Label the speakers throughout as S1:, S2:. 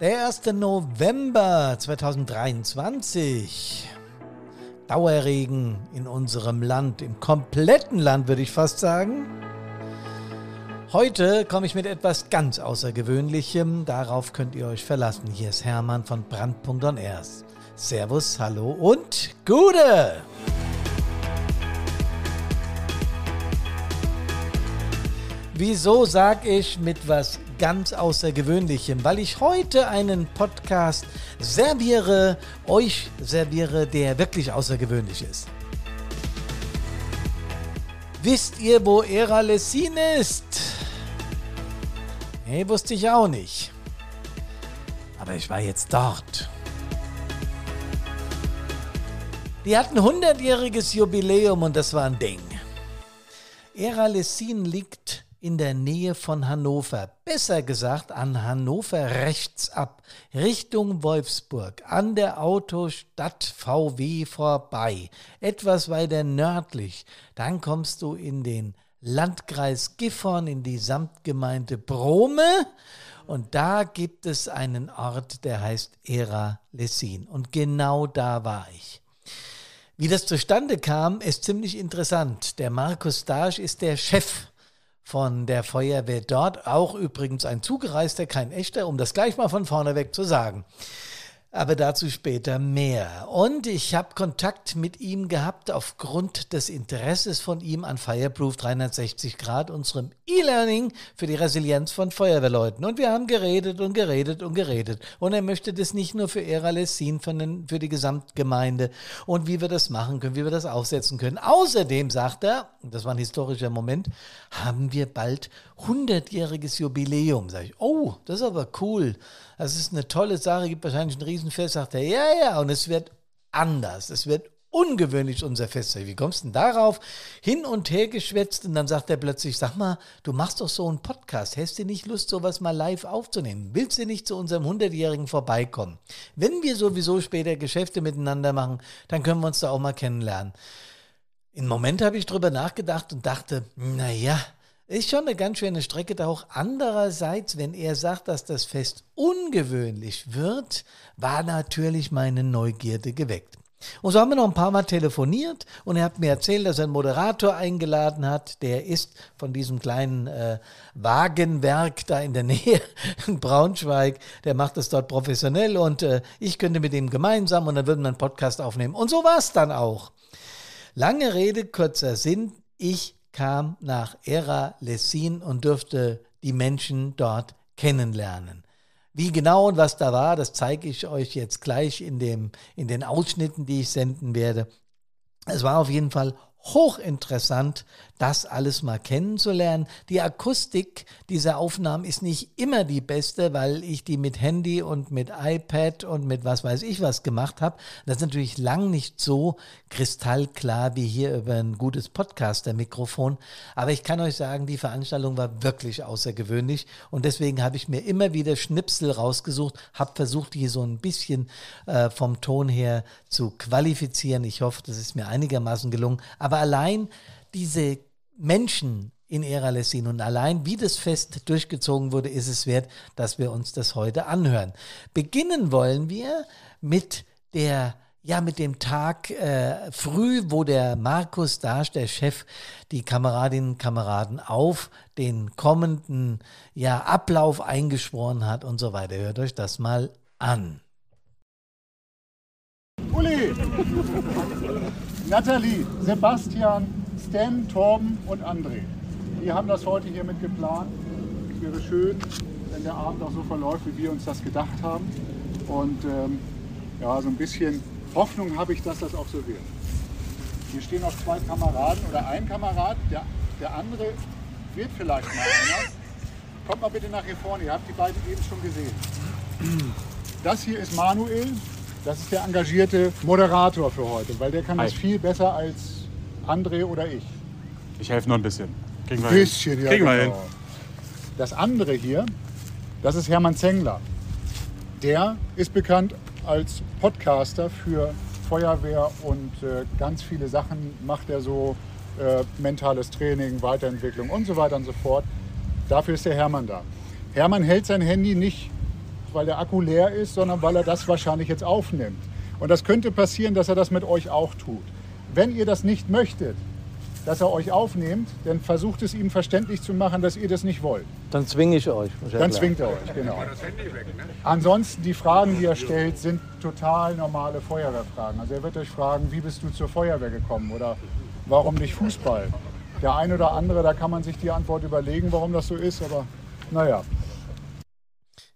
S1: Der 1. November 2023. Dauerregen in unserem Land, im kompletten Land würde ich fast sagen. Heute komme ich mit etwas ganz Außergewöhnlichem. Darauf könnt ihr euch verlassen. Hier ist Hermann von Brandpunkt on Airs. Servus, hallo und Gute! Wieso sag ich mit was ganz Außergewöhnlichem? Weil ich heute einen Podcast serviere, euch serviere, der wirklich außergewöhnlich ist. Wisst ihr, wo Era Lessin ist? Nee, wusste ich auch nicht. Aber ich war jetzt dort. Die hatten 100-jähriges Jubiläum und das war ein Ding. Era Lessin liegt in der Nähe von Hannover, besser gesagt an Hannover rechts ab, Richtung Wolfsburg, an der Autostadt VW vorbei, etwas weiter nördlich. Dann kommst du in den Landkreis Gifhorn, in die Samtgemeinde Brome. Und da gibt es einen Ort, der heißt Era Lessin. Und genau da war ich. Wie das zustande kam, ist ziemlich interessant. Der Markus Dasch ist der Chef von der Feuerwehr dort. Auch übrigens ein Zugereister, kein echter, um das gleich mal von vorne weg zu sagen. Aber dazu später mehr. Und ich habe Kontakt mit ihm gehabt aufgrund des Interesses von ihm an Fireproof 360 Grad, unserem E-Learning für die Resilienz von Feuerwehrleuten. Und wir haben geredet und geredet und geredet. Und er möchte das nicht nur für Era Lessin, für die Gesamtgemeinde und wie wir das machen können, wie wir das aufsetzen können. Außerdem sagt er, das war ein historischer Moment, haben wir bald 100-jähriges Jubiläum. Sag ich, oh, das ist aber cool. Das ist eine tolle Sache, gibt wahrscheinlich ein Riesenfest. Sagt er, ja, ja, und es wird anders. Es wird ungewöhnlich unser Fest. Wie kommst du denn darauf? Hin und her geschwätzt und dann sagt er plötzlich, sag mal, du machst doch so einen Podcast. Hättest du nicht Lust, sowas mal live aufzunehmen? Willst du nicht zu unserem 100-Jährigen vorbeikommen? Wenn wir sowieso später Geschäfte miteinander machen, dann können wir uns da auch mal kennenlernen. Im Moment habe ich drüber nachgedacht und dachte, naja, ist schon eine ganz schöne Strecke da auch. Andererseits, wenn er sagt, dass das Fest ungewöhnlich wird, war natürlich meine Neugierde geweckt. Und so haben wir noch ein paar Mal telefoniert und er hat mir erzählt, dass er einen Moderator eingeladen hat. Der ist von diesem kleinen äh, Wagenwerk da in der Nähe in Braunschweig. Der macht das dort professionell und äh, ich könnte mit ihm gemeinsam und dann würden wir einen Podcast aufnehmen. Und so war es dann auch. Lange Rede, kurzer Sinn. Ich kam nach Era Lessin und durfte die Menschen dort kennenlernen. Wie genau und was da war, das zeige ich euch jetzt gleich in, dem, in den Ausschnitten, die ich senden werde. Es war auf jeden Fall hochinteressant, das alles mal kennenzulernen. Die Akustik dieser Aufnahmen ist nicht immer die beste, weil ich die mit Handy und mit iPad und mit was weiß ich was gemacht habe. Das ist natürlich lang nicht so kristallklar wie hier über ein gutes Podcaster-Mikrofon. Aber ich kann euch sagen, die Veranstaltung war wirklich außergewöhnlich und deswegen habe ich mir immer wieder Schnipsel rausgesucht, habe versucht, hier so ein bisschen äh, vom Ton her zu qualifizieren. Ich hoffe, das ist mir einigermaßen gelungen. Aber allein diese Menschen in Era Lessin und allein wie das Fest durchgezogen wurde, ist es wert, dass wir uns das heute anhören. Beginnen wollen wir mit der ja, mit dem Tag äh, früh, wo der Markus Dasch, der Chef, die Kameradinnen und Kameraden auf den kommenden ja, Ablauf eingeschworen hat und so weiter. Hört euch das mal an.
S2: Uli, Nathalie, Sebastian, Stan, Torben und André. Die haben das heute hier mit geplant. Es wäre schön, wenn der Abend auch so verläuft, wie wir uns das gedacht haben. Und ähm, ja, so ein bisschen Hoffnung habe ich, dass das auch so wird. Hier stehen noch zwei Kameraden oder ein Kamerad, der, der andere wird vielleicht mal einer. Kommt mal bitte nach hier vorne, ihr habt die beiden eben schon gesehen. Das hier ist Manuel, das ist der engagierte Moderator für heute, weil der kann Hi. das viel besser als André oder ich.
S3: Ich helfe nur ein bisschen.
S2: Kriegen wir bisschen, hin. ja. Kriegen wir genau. hin. Das andere hier, das ist Hermann Zengler. Der ist bekannt als Podcaster für Feuerwehr und äh, ganz viele Sachen macht er so, äh, mentales Training, Weiterentwicklung und so weiter und so fort. Dafür ist der Hermann da. Hermann hält sein Handy nicht
S4: weil der Akku leer ist, sondern weil er das wahrscheinlich jetzt aufnimmt. Und das könnte passieren, dass er das mit euch auch tut. Wenn ihr das nicht möchtet, dass er euch aufnimmt, dann versucht es ihm verständlich zu machen, dass ihr das nicht wollt.
S1: Dann zwinge ich euch.
S4: Dann zwingt er euch, genau. Ansonsten, die Fragen, die er stellt, sind total normale Feuerwehrfragen. Also er wird euch fragen, wie bist du zur Feuerwehr gekommen oder warum nicht Fußball? Der eine oder andere, da kann man sich die Antwort überlegen, warum das so ist, aber naja.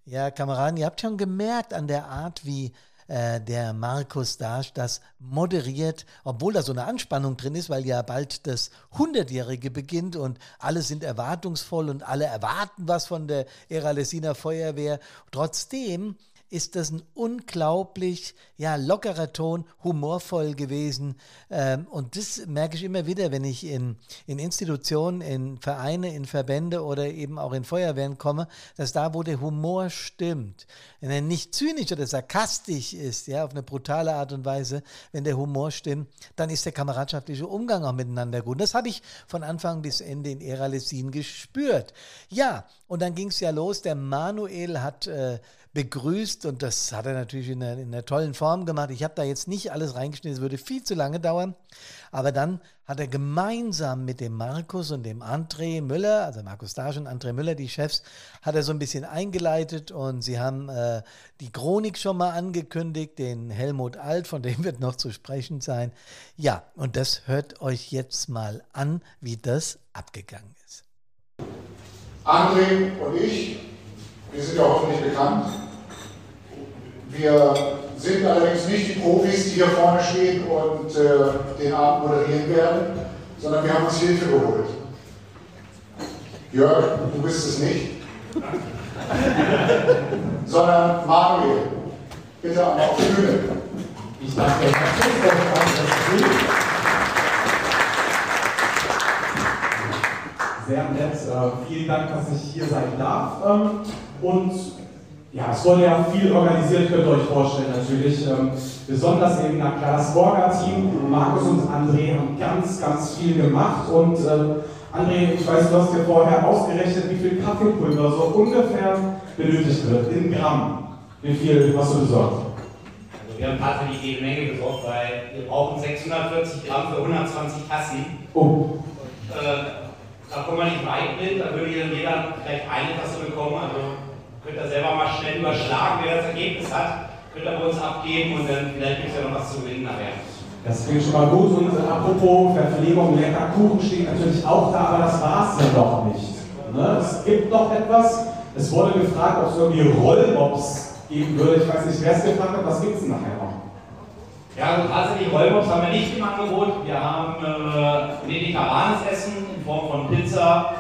S1: Ja, Kameraden, ihr habt schon gemerkt an der Art, wie äh, der Markus Dasch das moderiert, obwohl da so eine Anspannung drin ist, weil ja bald das Hundertjährige beginnt und alle sind erwartungsvoll und alle erwarten was von der Era Lessiner Feuerwehr. Trotzdem ist das ein unglaublich ja, lockerer Ton, humorvoll gewesen. Ähm, und das merke ich immer wieder, wenn ich in, in Institutionen, in Vereine, in Verbände oder eben auch in Feuerwehren komme, dass da, wo der Humor stimmt, wenn er nicht zynisch oder sarkastisch ist, ja, auf eine brutale Art und Weise, wenn der Humor stimmt, dann ist der kameradschaftliche Umgang auch miteinander gut. Und das habe ich von Anfang bis Ende in Ära Lessin gespürt. Ja, und dann ging es ja los. Der Manuel hat äh, begrüßt und das hat er natürlich in einer, in einer tollen Form gemacht. Ich habe da jetzt nicht alles reingeschnitten, es würde viel zu lange dauern. Aber dann hat er gemeinsam mit dem Markus und dem André Müller, also Markus Dasch und André Müller, die Chefs, hat er so ein bisschen eingeleitet und sie haben äh, die Chronik schon mal angekündigt, den Helmut Alt, von dem wird noch zu sprechen sein. Ja, und das hört euch jetzt mal an, wie das abgegangen ist.
S4: André und ich, wir sind ja hoffentlich bekannt. Wir sind allerdings nicht die Profis, die hier vorne stehen und äh, den Abend moderieren werden, sondern wir haben uns Hilfe geholt. Jörg, du bist es nicht. sondern Manuel. Bitte einmal auf die Bühne.
S3: Ich danke herzlich. Sehr nett. Äh, vielen Dank, dass ich hier sein darf. Ähm, und ja, es wurde ja viel organisiert, könnt ihr euch vorstellen natürlich. Ähm, besonders eben, na klar, das Borga-Team, Markus und André haben ganz, ganz viel gemacht. Und äh, André, ich weiß, du hast dir vorher ausgerechnet, wie viel Kaffeepulver so ungefähr benötigt wird, in Gramm. Wie viel hast du besorgt?
S5: Also wir haben tatsächlich jede Menge besorgt, weil wir brauchen 640 Gramm für 120 Tassen.
S3: Oh.
S5: Und, äh, da kommen wir nicht weit mit, da würde jeder vielleicht eine Tasse bekommen. Also könnt ihr selber mal schnell überschlagen, wer das Ergebnis hat. Könnt ihr bei uns abgeben und dann vielleicht gibt es ja noch was zu gewinnen nachher.
S3: Das klingt schon mal gut. Und apropos Verpflegung, lecker Kuchen steht natürlich auch da, aber das war es ja doch nicht. Ne? Es gibt noch etwas. Es wurde gefragt, ob es irgendwie Rollmops geben würde. Ich weiß nicht, wer es gefragt hat. Was gibt es denn nachher noch?
S5: Ja, also tatsächlich Rollmops haben wir nicht im Angebot. Wir haben äh, mediterranes Essen in Form von Pizza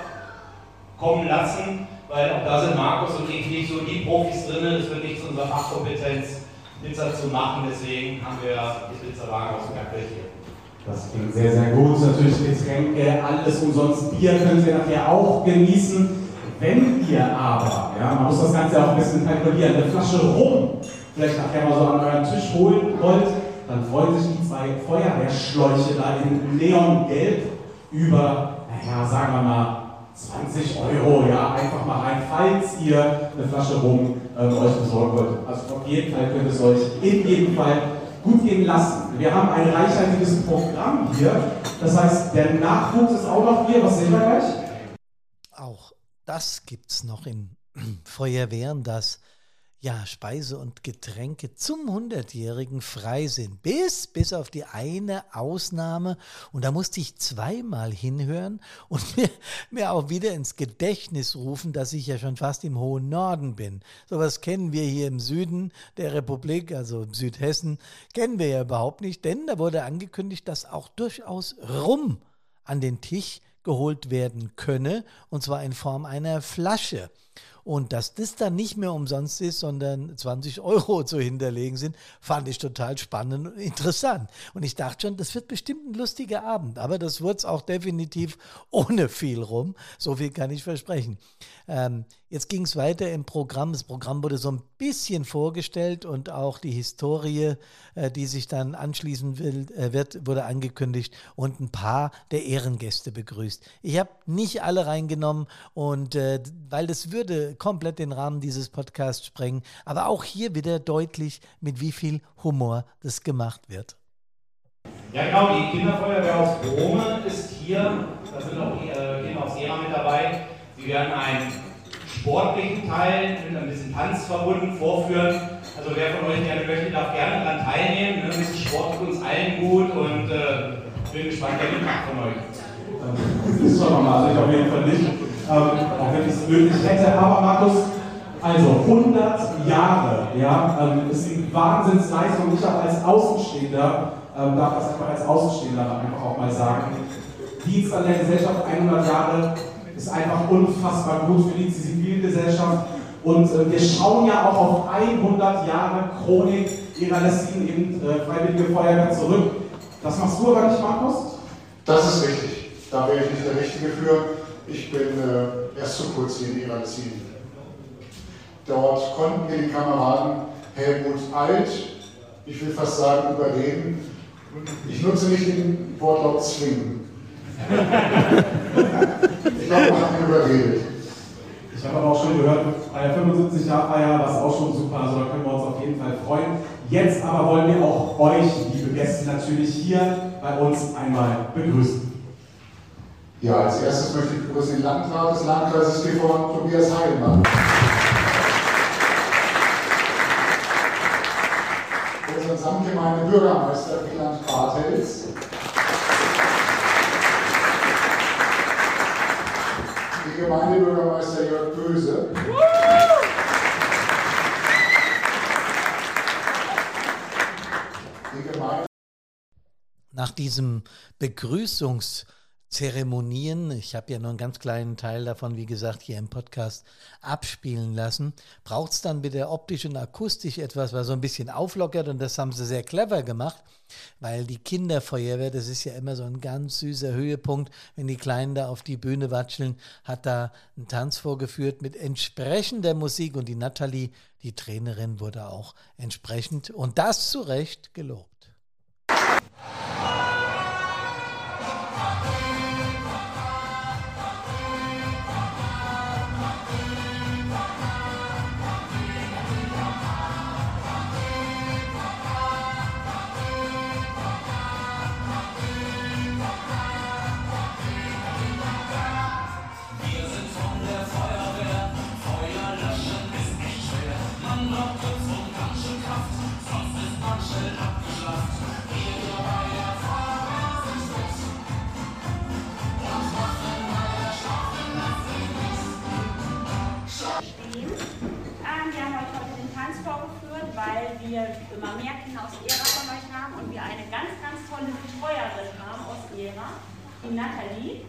S5: kommen lassen weil auch da sind Markus und ich nicht so die Profis drin. Es wird nicht zu unserer Fachkompetenz, Pizza zu machen. Deswegen haben wir die Pizzawagen aus der Küche.
S3: Das klingt sehr, sehr gut. Natürlich Getränke, alles umsonst. Bier können Sie nachher auch genießen. Wenn ihr aber, ja, man muss das Ganze auch ein bisschen kalkulieren, eine Flasche Rum vielleicht nachher mal so an euren Tisch holen wollt, dann freuen sich die zwei Feuerwehrschläuche da in Neongelb über, naja, sagen wir mal, 20 Euro, ja, einfach mal rein, falls ihr eine Flasche Rum äh, euch besorgen wollt. Also auf jeden Fall könnt ihr es euch in jedem Fall gut gehen lassen. Wir haben ein reichhaltiges Programm hier. Das heißt, der Nachwuchs ist auch noch hier. Was sehen wir gleich?
S1: Auch das gibt es noch in Feuerwehren, dass ja, Speise und Getränke zum 100-Jährigen frei sind. Bis, bis auf die eine Ausnahme. Und da musste ich zweimal hinhören und mir, mir auch wieder ins Gedächtnis rufen, dass ich ja schon fast im hohen Norden bin. Sowas kennen wir hier im Süden der Republik, also im Südhessen, kennen wir ja überhaupt nicht, denn da wurde angekündigt, dass auch durchaus Rum an den Tisch geholt werden könne, und zwar in Form einer Flasche. Und dass das dann nicht mehr umsonst ist, sondern 20 Euro zu hinterlegen sind, fand ich total spannend und interessant. Und ich dachte schon, das wird bestimmt ein lustiger Abend. Aber das wurde es auch definitiv ohne viel rum. So viel kann ich versprechen. Ähm, jetzt ging es weiter im Programm. Das Programm wurde so ein bisschen vorgestellt und auch die Historie, äh, die sich dann anschließen will, äh, wird, wurde angekündigt und ein paar der Ehrengäste begrüßt. Ich habe nicht alle reingenommen und äh, weil das würde komplett den Rahmen dieses Podcasts sprengen, aber auch hier wieder deutlich, mit wie viel Humor das gemacht wird.
S5: Ja genau, die Kinderfeuerwehr aus Brome ist hier, da sind auch die äh, Kinder aus Jena mit dabei. Sie werden einen sportlichen Teil mit ein bisschen Tanz verbunden vorführen. Also wer von euch gerne möchte, darf gerne daran teilnehmen. Ne? Ein bisschen Sport tut uns allen gut und äh, bin gespannt, wer mitmacht von euch.
S3: Das ist schon nochmal, also ich auf jeden Fall nicht, ähm, auch wenn ich es möglich hätte. Aber Markus, also 100 Jahre, ja, ähm, ist eine Wahnsinnsleistung. Ich auch als Außenstehender, ähm, darf das einfach als Außenstehender einfach auch mal sagen. Dienst an der Gesellschaft 100 Jahre ist einfach unfassbar gut für die Zivilgesellschaft. Und äh, wir schauen ja auch auf 100 Jahre Chronik ihrer Lessin, eben äh, Freiwillige Feuerwehr zurück. Das machst du aber nicht, Markus?
S4: Das ist richtig. Da wäre ich nicht der Richtige für. Ich bin äh, erst zu kurz hier in Iralisien. Dort konnten wir die Kameraden Helmut Alt, ich will fast sagen, überreden. Ich nutze nicht den Wortlaut zwingen. ich glaube, wir haben überredet.
S3: Ich habe aber auch schon gehört, bei der 75 Jahre Feier war es auch schon super, also da können wir uns auf jeden Fall freuen. Jetzt aber wollen wir auch euch, liebe Gäste, natürlich hier bei uns einmal begrüßen.
S4: Ja, als erstes möchte ich begrüßen den Landrat des Landkreises TV, Tobias Heilmann. Unseren Samtgemeinde Bürgermeister Wieland Bartels. Die Gemeindebürgermeister Jörg Böse. Die Gemeinde
S1: Diesem Begrüßungszeremonien, ich habe ja nur einen ganz kleinen Teil davon, wie gesagt, hier im Podcast abspielen lassen, braucht es dann wieder optisch und akustisch etwas, was so ein bisschen auflockert und das haben sie sehr clever gemacht, weil die Kinderfeuerwehr, das ist ja immer so ein ganz süßer Höhepunkt, wenn die Kleinen da auf die Bühne watscheln, hat da einen Tanz vorgeführt mit entsprechender Musik und die Natalie, die Trainerin, wurde auch entsprechend und das zu Recht gelobt.
S6: Ähm, wir haben euch heute den Tanz vorgeführt, weil wir immer mehr Kinder aus Gera von euch haben und wir eine ganz, ganz tolle Betreuerin haben aus Gera, die Nathalie.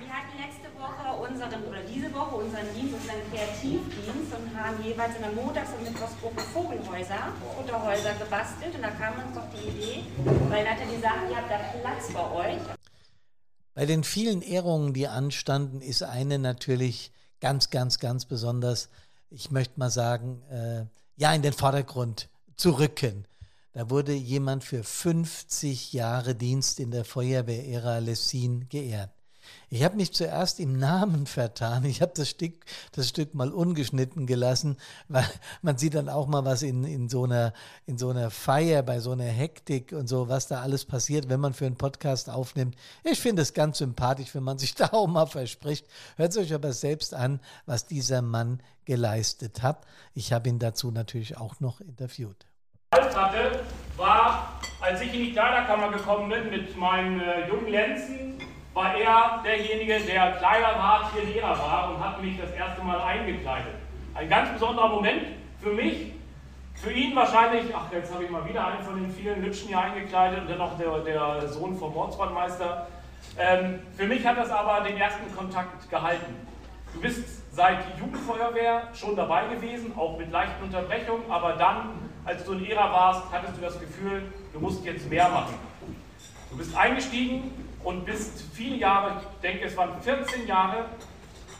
S6: Wir hatten letzte Woche unseren, oder diese Woche unseren Dienst, unseren Kreativdienst und haben jeweils in der Montags- und Mittwochsgruppe Vogelhäuser, Futterhäuser gebastelt und da kam uns doch die Idee, weil Nathalie sagt, ihr habt da Platz bei euch.
S1: Bei den vielen Ehrungen, die anstanden, ist eine natürlich ganz, ganz, ganz besonders, ich möchte mal sagen, äh, ja, in den Vordergrund zu rücken. Da wurde jemand für 50 Jahre Dienst in der Feuerwehr-Ära Lessin geehrt. Ich habe mich zuerst im Namen vertan. Ich habe das Stück, das Stück mal ungeschnitten gelassen, weil man sieht dann auch mal was in, in, so einer, in so einer Feier, bei so einer Hektik und so, was da alles passiert, wenn man für einen Podcast aufnimmt. Ich finde es ganz sympathisch, wenn man sich da auch mal verspricht. Hört euch aber selbst an, was dieser Mann geleistet hat. Ich habe ihn dazu natürlich auch noch interviewt.
S7: Hatte, war, als ich in die Kleiderkammer gekommen bin mit meinem äh, jungen Lenzen, war er derjenige, der Kleiderwart hier Lehrer war und hat mich das erste Mal eingekleidet. Ein ganz besonderer Moment für mich, für ihn wahrscheinlich, ach jetzt habe ich mal wieder einen von den vielen Lütschen hier eingekleidet und dann noch der, der Sohn vom Ortsbrandmeister. Ähm, für mich hat das aber den ersten Kontakt gehalten. Du bist seit Jugendfeuerwehr schon dabei gewesen, auch mit leichten Unterbrechungen, aber dann, als du in Ära warst, hattest du das Gefühl, du musst jetzt mehr machen. Du bist eingestiegen und bist viele Jahre, ich denke es waren 14 Jahre,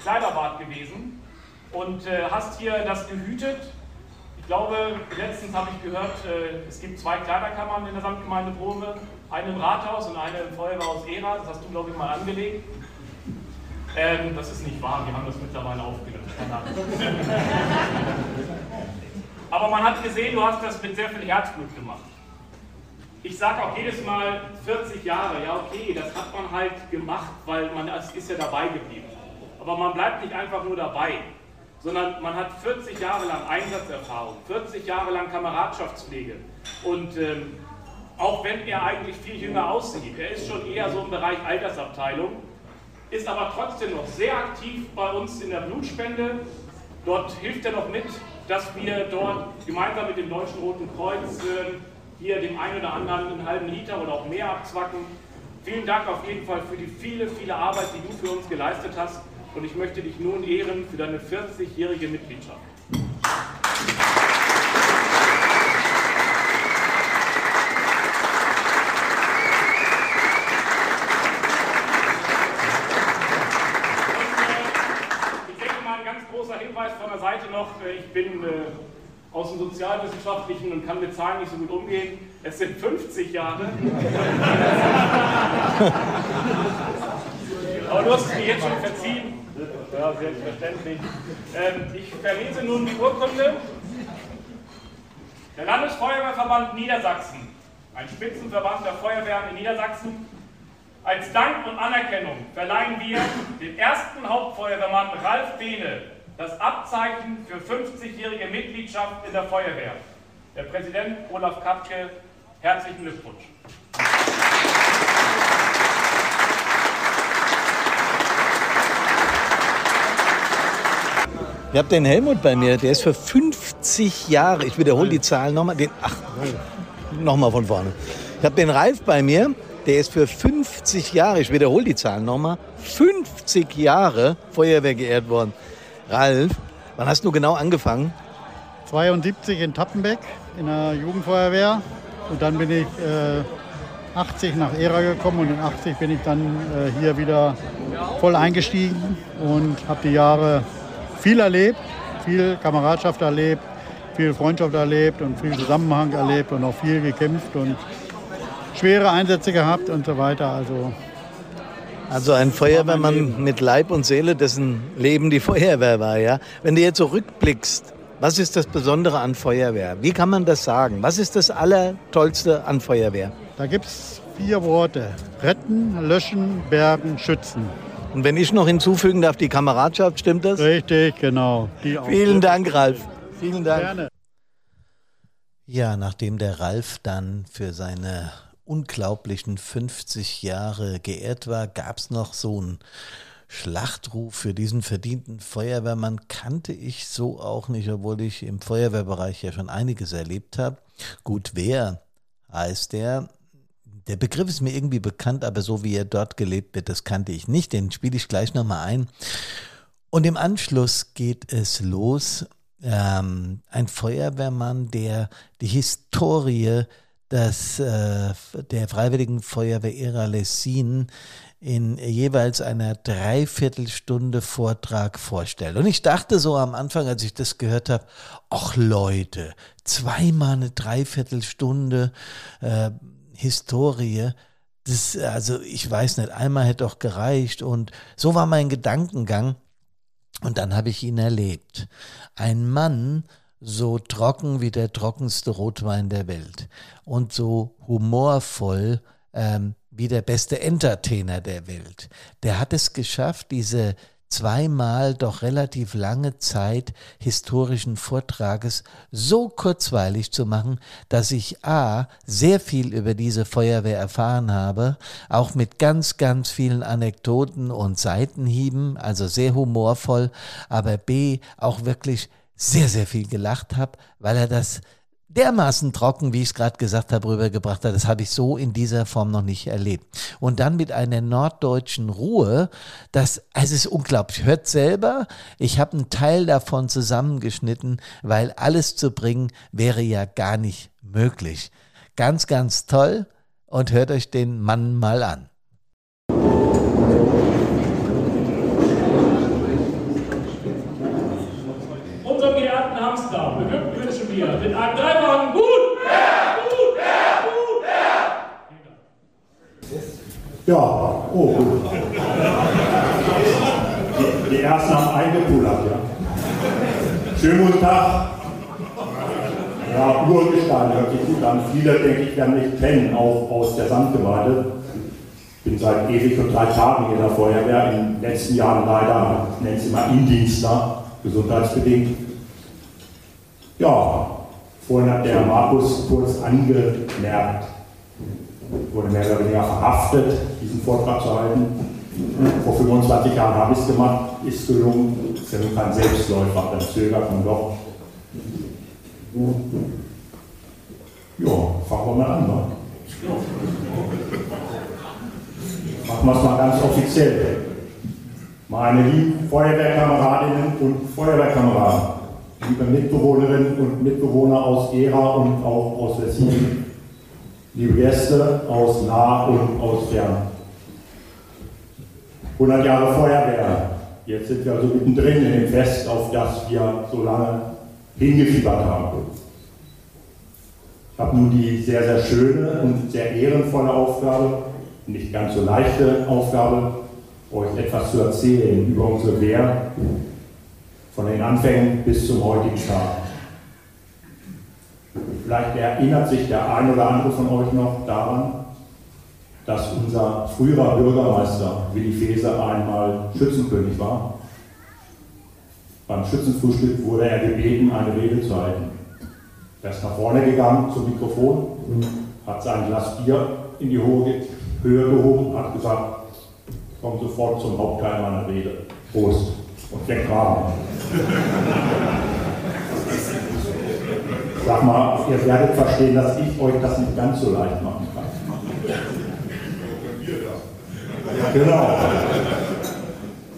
S7: Kleiderwart gewesen und äh, hast hier das gehütet. Ich glaube, letztens habe ich gehört, äh, es gibt zwei Kleiderkammern in der Samtgemeinde Brome, eine im Rathaus und eine im Feuerwehrhaus Ehra. Das hast du, glaube ich, mal angelegt. Ähm, das ist nicht wahr, wir haben das mittlerweile aufgelöst. Aber man hat gesehen, du hast das mit sehr viel Herzblut gemacht. Ich sage auch jedes Mal 40 Jahre, ja okay, das hat man halt gemacht, weil man ist ja dabei geblieben. Aber man bleibt nicht einfach nur dabei, sondern man hat 40 Jahre lang Einsatzerfahrung, 40 Jahre lang Kameradschaftspflege. Und ähm, auch wenn er eigentlich viel jünger aussieht, er ist schon eher so im Bereich Altersabteilung, ist aber trotzdem noch sehr aktiv bei uns in der Blutspende. Dort hilft er noch mit, dass wir dort gemeinsam mit dem Deutschen Roten Kreuz äh, hier dem einen oder anderen einen halben Liter oder auch mehr abzwacken. Vielen Dank auf jeden Fall für die viele, viele Arbeit, die du für uns geleistet hast. Und ich möchte dich nun ehren für deine 40-jährige Mitgliedschaft. Hinweis von der Seite noch, ich bin äh, aus dem Sozialwissenschaftlichen und kann mit Zahlen nicht so gut umgehen. Es sind 50 Jahre. Aber du hast es mir jetzt schon verziehen. Ja, selbstverständlich. Ähm, ich verlese nun die Urkunde. Der Landesfeuerwehrverband Niedersachsen, ein Spitzenverband der Feuerwehren in Niedersachsen, als Dank und Anerkennung verleihen wir dem ersten Hauptfeuerwehrmann Ralf Behne das Abzeichen für 50-jährige Mitgliedschaft in der Feuerwehr. Der Präsident Olaf Kapke, herzlichen Glückwunsch.
S1: Ich habe den Helmut bei mir, der ist für 50 Jahre, ich wiederhole die Zahlen nochmal, den, ach, nochmal von vorne. Ich habe den Ralf bei mir, der ist für 50 Jahre, ich wiederhole die Zahlen nochmal, 50 Jahre Feuerwehr geehrt worden. Ralf, wann hast du genau angefangen?
S8: 72 in Tappenbeck in der Jugendfeuerwehr und dann bin ich äh, 80 nach Ära gekommen und in 80 bin ich dann äh, hier wieder voll eingestiegen und habe die Jahre viel erlebt, viel Kameradschaft erlebt, viel Freundschaft erlebt und viel Zusammenhang erlebt und auch viel gekämpft und schwere Einsätze gehabt und so weiter. Also
S1: also ein Feuerwehrmann mit Leib und Seele, dessen Leben die Feuerwehr war, ja. Wenn du jetzt so rückblickst, was ist das Besondere an Feuerwehr? Wie kann man das sagen? Was ist das Allertollste an Feuerwehr?
S8: Da gibt es vier Worte. Retten, löschen, bergen, schützen.
S1: Und wenn ich noch hinzufügen darf, die Kameradschaft, stimmt das?
S8: Richtig, genau.
S1: Vielen Dank, Ralf. Vielen Dank. Gerne. Ja, nachdem der Ralf dann für seine unglaublichen 50 Jahre geehrt war, gab es noch so einen Schlachtruf für diesen verdienten Feuerwehrmann. Kannte ich so auch nicht, obwohl ich im Feuerwehrbereich ja schon einiges erlebt habe. Gut, wer heißt der? Der Begriff ist mir irgendwie bekannt, aber so wie er dort gelebt wird, das kannte ich nicht. Den spiele ich gleich nochmal ein. Und im Anschluss geht es los. Ähm, ein Feuerwehrmann, der die Historie dass äh, der Freiwilligen Feuerwehr Era Lessin in jeweils einer Dreiviertelstunde Vortrag vorstellt. Und ich dachte so am Anfang, als ich das gehört habe, ach Leute, zweimal eine Dreiviertelstunde äh, Historie, das, also ich weiß nicht, einmal hätte doch gereicht. Und so war mein Gedankengang. Und dann habe ich ihn erlebt. Ein Mann, so trocken wie der trockenste Rotwein der Welt und so humorvoll ähm, wie der beste Entertainer der Welt. Der hat es geschafft, diese zweimal doch relativ lange Zeit historischen Vortrages so kurzweilig zu machen, dass ich a. sehr viel über diese Feuerwehr erfahren habe, auch mit ganz, ganz vielen Anekdoten und Seitenhieben, also sehr humorvoll, aber b. auch wirklich sehr, sehr viel gelacht habe, weil er das dermaßen trocken, wie ich es gerade gesagt habe, rübergebracht hat. Das habe ich so in dieser Form noch nicht erlebt. Und dann mit einer norddeutschen Ruhe, das, es ist unglaublich. Hört selber, ich habe einen Teil davon zusammengeschnitten, weil alles zu bringen wäre ja gar nicht möglich. Ganz, ganz toll und hört euch den Mann mal an.
S9: Ja, oh gut. Die, die ersten haben eingepullert, ja. Schönen guten Tag. Ja, Urgestein hört sich gut an. Viele, denke ich, werden mich kennen, auch aus der Sandgemeinde. Ich bin seit ewig und drei Tagen in der Feuerwehr, in den letzten Jahren leider, ich nenne es immer Indienstler, gesundheitsbedingt. Ja, vorhin hat der Markus kurz angemerkt, wurde mehr oder weniger verhaftet, diesen Vortrag zu halten. Vor 25 Jahren habe ich es gemacht, ist gelungen, ist ja nun kein Selbstläufer, dann zögert man doch. Ja, fangen wir mal an. Ne? Machen wir es mal ganz offiziell. Meine lieben Feuerwehrkameradinnen und Feuerwehrkameraden, liebe Mitbewohnerinnen und Mitbewohner aus Gera und auch aus Wessin, liebe Gäste aus nah und aus fern. 100 Jahre Feuerwehr. Jetzt sind wir also mittendrin in dem Fest, auf das wir so lange hingefiebert haben. Ich habe nun die sehr, sehr schöne und sehr ehrenvolle Aufgabe, nicht ganz so leichte Aufgabe, euch etwas zu erzählen über unsere Wehr von den Anfängen bis zum heutigen Tag. Vielleicht erinnert sich der ein oder andere von euch noch daran, dass unser früherer Bürgermeister Willi Feser einmal Schützenkönig war. Beim Schützenfrühstück wurde er gebeten, eine Rede zu halten. Er ist nach vorne gegangen zum Mikrofon, hat sein Glas Bier in die Höhe gehoben, hat gesagt, komm sofort zum Hauptteil meiner Rede. Prost. Und fängt Rahmen. Sag mal, ihr werdet verstehen, dass ich euch das nicht ganz so leicht machen kann. Genau.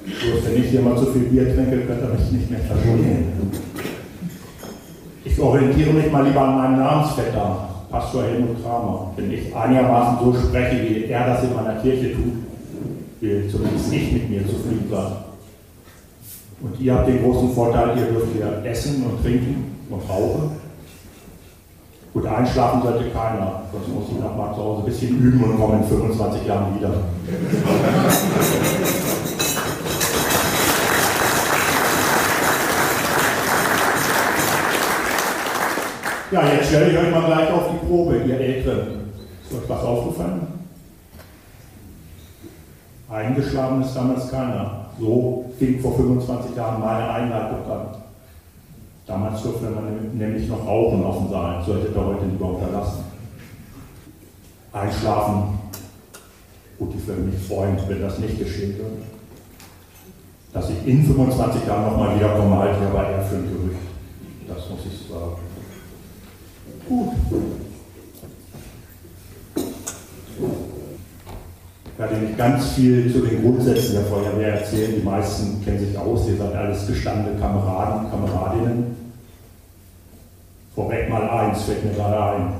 S9: Bloß wenn ich hier mal zu viel Bier trinke, könnt ihr mich nicht mehr verstehen. Ich orientiere mich mal lieber an meinem Namensvetter, Pastor Helmut Kramer. Wenn ich einigermaßen so spreche, wie er das in meiner Kirche tut, will zumindest ich mit mir zufrieden sein. Und ihr habt den großen Vorteil, ihr dürft hier essen und trinken und rauchen. Gut, einschlafen sollte keiner, sonst muss ich noch mal zu Hause ein bisschen üben und komme in 25 Jahren wieder. Ja, jetzt stelle ich euch mal gleich auf die Probe, ihr Älteren. Ist euch was aufgefallen? Eingeschlafen ist damals keiner. So fing vor 25 Jahren meine Einleitung an. Damals durfte man nämlich noch rauchen auf dem Saal. Sollte er heute lieber unterlassen. Einschlafen. Gut, ich würde mich freuen, wenn das nicht geschehen würde. Dass ich in 25 Jahren nochmal wiederkomme, halte ich aber eher für ein Gerücht. Das muss ich sagen. Gut. Ich werde nicht ganz viel zu den Grundsätzen der Feuerwehr erzählen. Die meisten kennen sich aus. Ihr seid alles gestandene Kameraden, Kameradinnen. Vorweg mal eins, fällt mir gerade ein.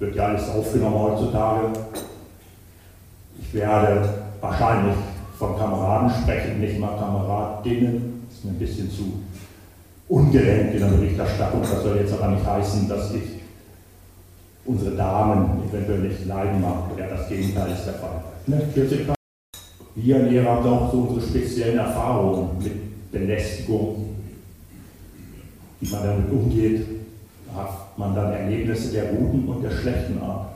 S9: Wird ja alles aufgenommen heutzutage. Ich werde wahrscheinlich von Kameraden sprechen, nicht mal Kameradinnen. Das ist mir ein bisschen zu ungelenkt in der Berichterstattung. Das soll jetzt aber nicht heißen, dass ich unsere Damen eventuell nicht leiden mag. Ja, das Gegenteil ist der Fall. Ne? 40 Wir in Ihrer haben auch so unsere speziellen Erfahrungen mit Belästigung, wie man damit umgeht. Da hat man dann Erlebnisse der guten und der schlechten Art.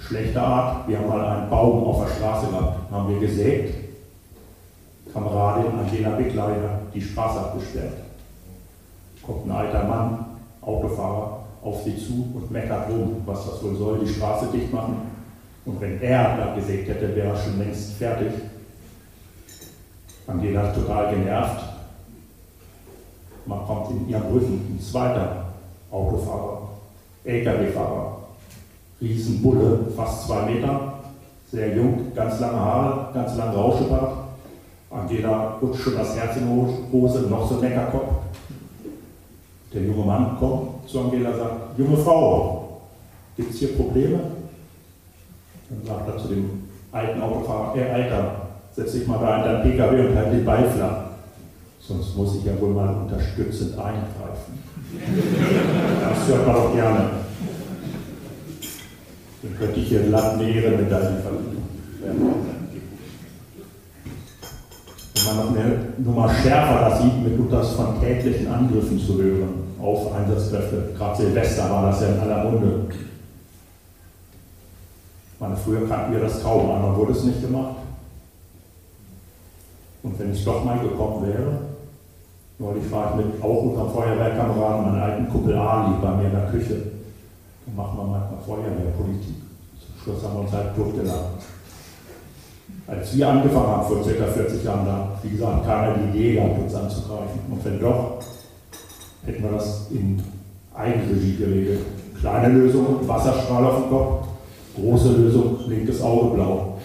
S9: Schlechte Art, wir haben mal einen Baum auf der Straße gehabt, haben wir gesägt, Kameradin Angela Bickleider die Straße abgesperrt. Kommt ein alter Mann, Autofahrer, auf sie zu und meckert rum, was das wohl soll, die Straße dicht machen. Und wenn er da gesägt hätte, wäre er schon längst fertig. Angela ist total genervt. Man kommt in ihren Rücken ein zweiter Autofahrer, LKW-Fahrer, Riesenbulle, fast zwei Meter, sehr jung, ganz lange Haare, ganz lange Rauschebart. Angela rutscht schon das Herz in die Hose, noch so ein Neckerkopf. Der junge Mann kommt zu Angela und sagt, junge Frau, gibt es hier Probleme? Dann sagt er zu dem alten Autofahrer, ey Alter, setz dich mal da in dein Pkw und halt den Ball. Sonst muss ich ja wohl mal unterstützend eingreifen. Das hört man doch gerne. Dann könnte ich hier glatt eine Ehrenmedaille verliehen. Wenn man noch eine Nummer schärfer das sieht, mitunter von täglichen Angriffen zu hören auf Einsatzkräfte. Gerade Silvester war das ja in aller Munde. Ich meine, früher kannten wir das kaum, einmal wurde es nicht gemacht. Und wenn es doch mal gekommen wäre, neulich war ich mit auch unserem Feuerwehrkameraden meinen alten Kumpel Ali bei mir in der Küche. Da machen wir manchmal Feuerwehrpolitik. Zum Schluss haben wir uns halt totgeladen. Als wir angefangen haben vor ca. 40 Jahren, da, wie gesagt, keiner die Idee gehabt, uns anzugreifen. Und wenn doch, hätten wir das in Eigenregie geregelt. Kleine Lösung, Wasserstrahl auf dem Kopf, große Lösung, linkes Auge blau.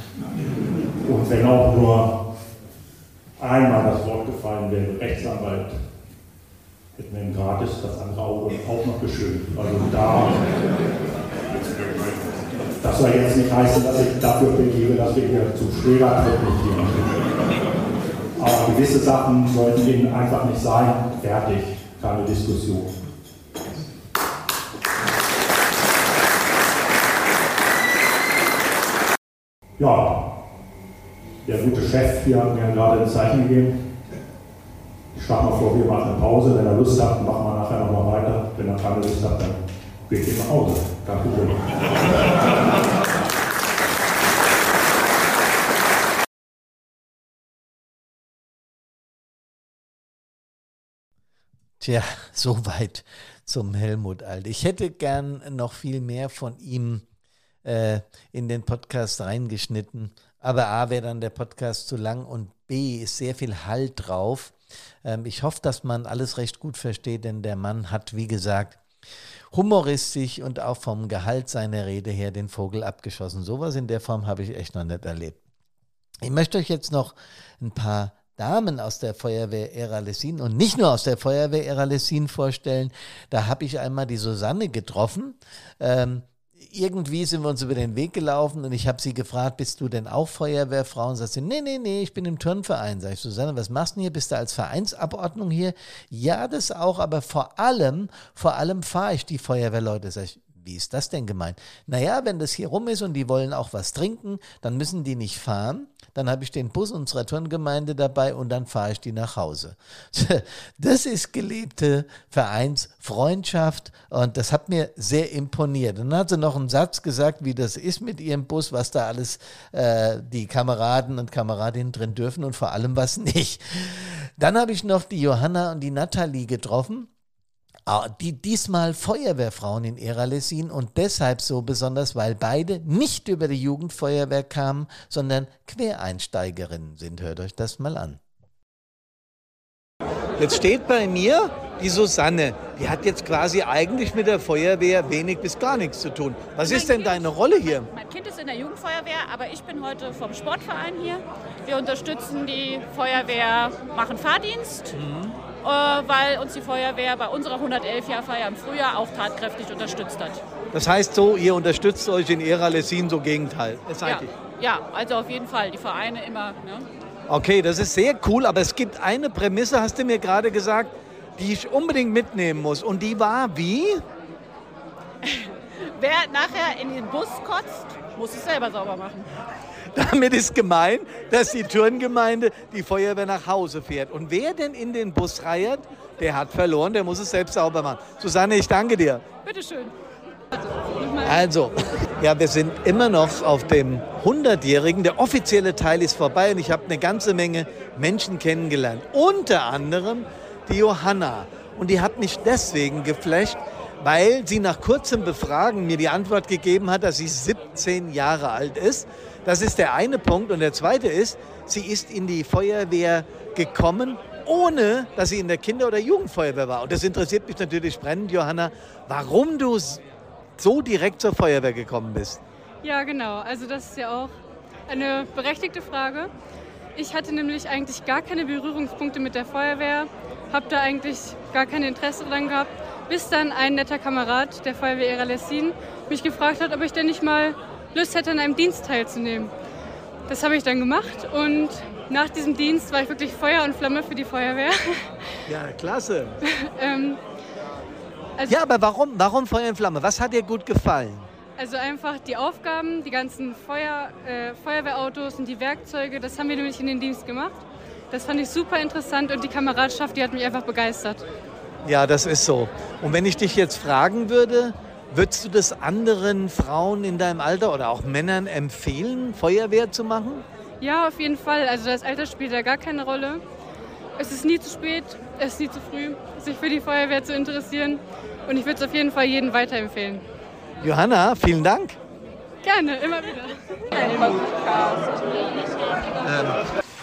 S9: Und wenn auch nur einmal das Wort gefallen wäre, Rechtsanwalt, hätten wir ihm gratis das andere Auge auch noch geschönt. Also da, das soll jetzt nicht heißen, dass ich dafür plädiere, dass wir hier zum Schlägertritt gehen. Aber gewisse Sachen sollten eben einfach nicht sein. Fertig, keine Diskussion. Ja, der gute Chef hier hat mir gerade ein Zeichen gegeben. Ich schlage mal vor, wir machen eine Pause. Wenn er Lust hat, machen wir nachher nochmal weiter. Wenn er keine Lust hat, dann geht ihr nach Hause. Danke schön.
S1: Tja, soweit zum Helmut Alt. Ich hätte gern noch viel mehr von ihm äh, in den Podcast reingeschnitten. Aber A wäre dann der Podcast zu lang und B ist sehr viel Halt drauf. Ähm, ich hoffe, dass man alles recht gut versteht, denn der Mann hat, wie gesagt, humoristisch und auch vom Gehalt seiner Rede her den Vogel abgeschossen. Sowas in der Form habe ich echt noch nicht erlebt. Ich möchte euch jetzt noch ein paar Damen aus der Feuerwehr Ära Lessin und nicht nur aus der Feuerwehr Ära Lessin vorstellen. Da habe ich einmal die Susanne getroffen. Ähm, irgendwie sind wir uns über den Weg gelaufen und ich habe sie gefragt, bist du denn auch Feuerwehrfrau? Und sagt sie, nee, nee, nee, ich bin im Turnverein. Sag ich, Susanne, was machst du denn hier? Bist du als Vereinsabordnung hier? Ja, das auch, aber vor allem, vor allem fahre ich die Feuerwehrleute. Sag ich, wie ist das denn gemeint? Naja, wenn das hier rum ist und die wollen auch was trinken, dann müssen die nicht fahren. Dann habe ich den Bus unserer Turngemeinde dabei und dann fahre ich die nach Hause. Das ist gelebte Vereinsfreundschaft und das hat mir sehr imponiert. Und dann hat sie noch einen Satz gesagt, wie das ist mit ihrem Bus, was da alles äh, die Kameraden und Kameradinnen drin dürfen und vor allem was nicht. Dann habe ich noch die Johanna und die Nathalie getroffen die diesmal Feuerwehrfrauen in Eralessin und deshalb so besonders, weil beide nicht über die Jugendfeuerwehr kamen, sondern Quereinsteigerinnen sind. Hört euch das mal an. Jetzt steht bei mir die Susanne. Die hat jetzt quasi eigentlich mit der Feuerwehr wenig bis gar nichts zu tun. Was ist denn deine Rolle hier?
S10: Mein Kind ist in der Jugendfeuerwehr, aber ich bin heute vom Sportverein hier. Wir unterstützen die Feuerwehr, machen Fahrdienst. Mhm weil uns die Feuerwehr bei unserer 111-Jahr-Feier im Frühjahr auch tatkräftig unterstützt hat.
S1: Das heißt so, ihr unterstützt euch in Ära Lessin so Gegenteil.
S10: Ja, ja, also auf jeden Fall, die Vereine immer. Ne?
S1: Okay, das ist sehr cool, aber es gibt eine Prämisse, hast du mir gerade gesagt, die ich unbedingt mitnehmen muss. Und die war wie?
S10: Wer nachher in den Bus kotzt, muss es selber sauber machen.
S1: Damit ist gemeint, dass die Turngemeinde die Feuerwehr nach Hause fährt. Und wer denn in den Bus reiert, der hat verloren, der muss es selbst sauber machen. Susanne, ich danke dir.
S10: Bitteschön.
S1: Also, ja, wir sind immer noch auf dem 100-Jährigen. Der offizielle Teil ist vorbei und ich habe eine ganze Menge Menschen kennengelernt. Unter anderem die Johanna. Und die hat mich deswegen geflasht, weil sie nach kurzem Befragen mir die Antwort gegeben hat, dass sie 17 Jahre alt ist das ist der eine Punkt. Und der zweite ist, sie ist in die Feuerwehr gekommen, ohne dass sie in der Kinder- oder Jugendfeuerwehr war. Und das interessiert mich natürlich brennend, Johanna, warum du so direkt zur Feuerwehr gekommen bist.
S11: Ja, genau. Also das ist ja auch eine berechtigte Frage. Ich hatte nämlich eigentlich gar keine Berührungspunkte mit der Feuerwehr, habe da eigentlich gar kein Interesse dran gehabt, bis dann ein netter Kamerad der Feuerwehr Era Lessin mich gefragt hat, ob ich denn nicht mal Lust hätte, an einem Dienst teilzunehmen. Das habe ich dann gemacht und nach diesem Dienst war ich wirklich Feuer und Flamme für die Feuerwehr.
S1: Ja, klasse. ähm, also ja, aber warum, warum Feuer und Flamme? Was hat dir gut gefallen?
S11: Also einfach die Aufgaben, die ganzen Feuer, äh, Feuerwehrautos und die Werkzeuge, das haben wir nämlich in den Dienst gemacht. Das fand ich super interessant und die Kameradschaft, die hat mich einfach begeistert.
S1: Ja, das ist so. Und wenn ich dich jetzt fragen würde, würdest du das anderen Frauen in deinem Alter oder auch Männern empfehlen, Feuerwehr zu machen?
S11: Ja, auf jeden Fall. Also das Alter spielt da gar keine Rolle. Es ist nie zu spät, es ist nie zu früh, sich für die Feuerwehr zu interessieren. Und ich würde es auf jeden Fall jedem weiterempfehlen.
S1: Johanna, vielen Dank.
S11: Gerne, immer wieder.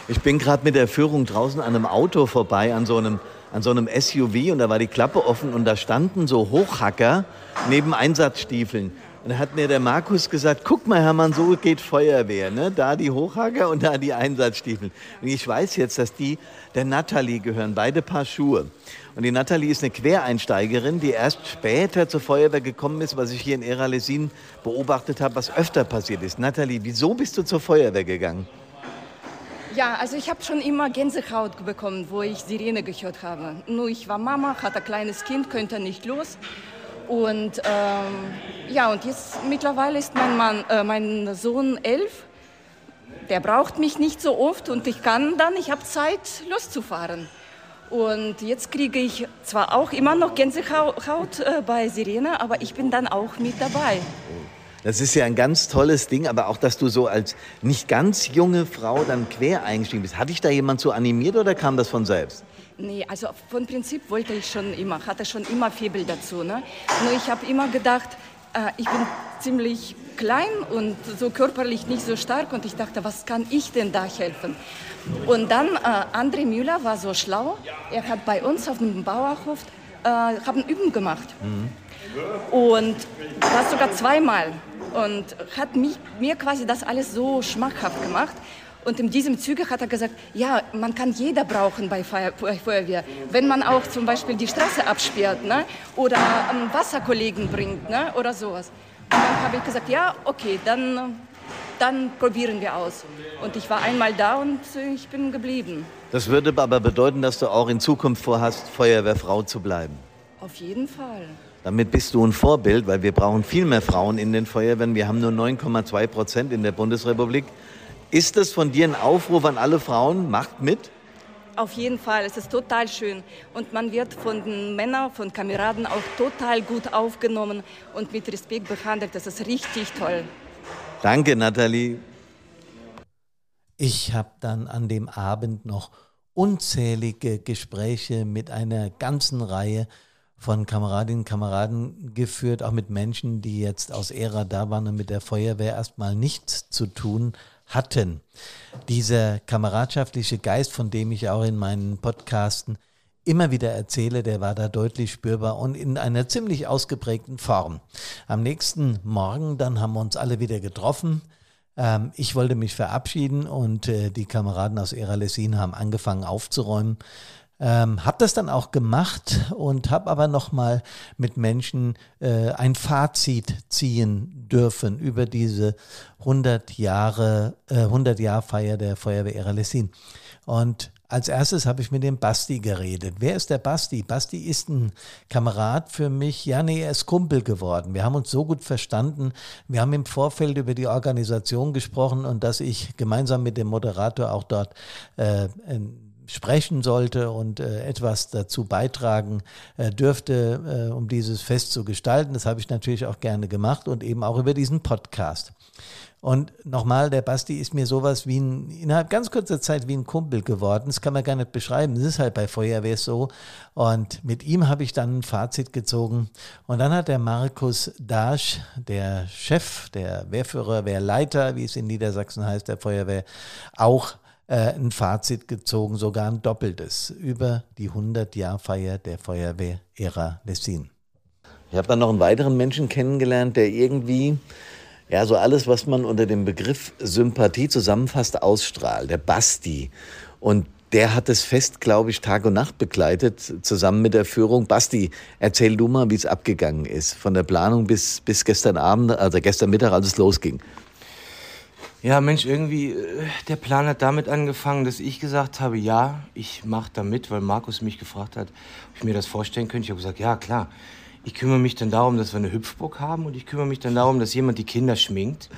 S1: Ich bin gerade mit der Führung draußen an einem Auto vorbei, an so einem, an so einem SUV und da war die Klappe offen und da standen so Hochhacker neben Einsatzstiefeln. Und da hat mir der Markus gesagt, guck mal Hermann, so geht Feuerwehr. Ne? Da die Hochhacker und da die Einsatzstiefel. Und ich weiß jetzt, dass die der Natalie gehören, beide Paar Schuhe. Und die Natalie ist eine Quereinsteigerin, die erst später zur Feuerwehr gekommen ist, was ich hier in Eralesin beobachtet habe, was öfter passiert ist. Natalie, wieso bist du zur Feuerwehr gegangen?
S12: Ja, also ich habe schon immer Gänsehaut bekommen, wo ich Sirene gehört habe. Nur ich war Mama, hatte ein kleines Kind, könnte nicht los. Und ähm, ja, und jetzt mittlerweile ist mein Mann, äh, mein Sohn elf. Der braucht mich nicht so oft und ich kann dann, ich habe Zeit, loszufahren. Und jetzt kriege ich zwar auch immer noch Gänsehaut äh, bei Sirene, aber ich bin dann auch mit dabei.
S1: Das ist ja ein ganz tolles Ding, aber auch, dass du so als nicht ganz junge Frau dann quer eingestiegen bist. Hat dich da jemand so animiert oder kam das von selbst?
S12: Nee, also von Prinzip wollte ich schon immer, hatte schon immer Febel dazu. Ne? Nur ich habe immer gedacht, äh, ich bin ziemlich klein und so körperlich nicht so stark und ich dachte, was kann ich denn da helfen? Und dann äh, André Müller war so schlau, er hat bei uns auf dem Bauerhof äh, haben Üben gemacht. Mhm. Und das sogar zweimal. Und hat mich, mir quasi das alles so schmackhaft gemacht. Und in diesem Zuge hat er gesagt, ja, man kann jeder brauchen bei Feuerwehr. Wenn man auch zum Beispiel die Straße absperrt ne? oder einen Wasserkollegen bringt ne? oder sowas. Und dann habe ich gesagt, ja, okay, dann, dann probieren wir aus. Und ich war einmal da und ich bin geblieben.
S1: Das würde aber bedeuten, dass du auch in Zukunft vorhast, Feuerwehrfrau zu bleiben.
S12: Auf jeden Fall.
S1: Damit bist du ein Vorbild, weil wir brauchen viel mehr Frauen in den Feuerwehren. Wir haben nur 9,2 Prozent in der Bundesrepublik. Ist das von dir ein Aufruf an alle Frauen? Macht mit?
S12: Auf jeden Fall, es ist total schön. Und man wird von den Männern, von Kameraden auch total gut aufgenommen und mit Respekt behandelt. Das ist richtig toll.
S1: Danke, Nathalie. Ich habe dann an dem Abend noch unzählige Gespräche mit einer ganzen Reihe von Kameradinnen und Kameraden geführt, auch mit Menschen, die jetzt aus Ära da waren und mit der Feuerwehr erstmal nichts zu tun hatten. Dieser kameradschaftliche Geist, von dem ich auch in meinen Podcasten immer wieder erzähle, der war da deutlich spürbar und in einer ziemlich ausgeprägten Form. Am nächsten Morgen, dann haben wir uns alle wieder getroffen. Ähm, ich wollte mich verabschieden und äh, die Kameraden aus Eralesin haben angefangen aufzuräumen. Ähm, habe das dann auch gemacht und habe aber nochmal mit Menschen äh, ein Fazit ziehen dürfen über diese 100 Jahre, äh, 100 Jahr Feier der Feuerwehr Eralessin. Und als erstes habe ich mit dem Basti geredet. Wer ist der Basti? Basti ist ein Kamerad für mich. Ja, nee, er ist Kumpel geworden. Wir haben uns so gut verstanden. Wir haben im Vorfeld über die Organisation gesprochen und dass ich gemeinsam mit dem Moderator auch dort äh, sprechen sollte und äh, etwas dazu beitragen äh, dürfte, äh, um dieses Fest zu gestalten. Das habe ich natürlich auch gerne gemacht und eben auch über diesen Podcast. Und nochmal, der Basti ist mir sowas wie ein, innerhalb ganz kurzer Zeit wie ein Kumpel geworden. Das kann man gar nicht beschreiben. Das ist halt bei Feuerwehr so. Und mit ihm habe ich dann ein Fazit gezogen. Und dann hat der Markus Dasch, der Chef, der Wehrführer, Wehrleiter, wie es in Niedersachsen heißt, der Feuerwehr, auch äh, ein Fazit gezogen, sogar ein doppeltes, über die 100-Jahr-Feier der Feuerwehr Ära Lessin. Ich habe dann noch einen weiteren Menschen kennengelernt, der irgendwie, ja, so alles, was man unter dem Begriff Sympathie zusammenfasst, ausstrahlt, der Basti. Und der hat das Fest, glaube ich, Tag und Nacht begleitet, zusammen mit der Führung. Basti, erzähl du mal, wie es abgegangen ist, von der Planung bis, bis gestern Abend, also gestern Mittag, als es losging.
S13: Ja, Mensch, irgendwie, äh, der Plan hat damit angefangen, dass ich gesagt habe, ja, ich mache da mit, weil Markus mich gefragt hat, ob ich mir das vorstellen könnte. Ich habe gesagt, ja, klar. Ich kümmere mich dann darum, dass wir eine Hüpfburg haben und ich kümmere mich dann darum, dass jemand die Kinder schminkt.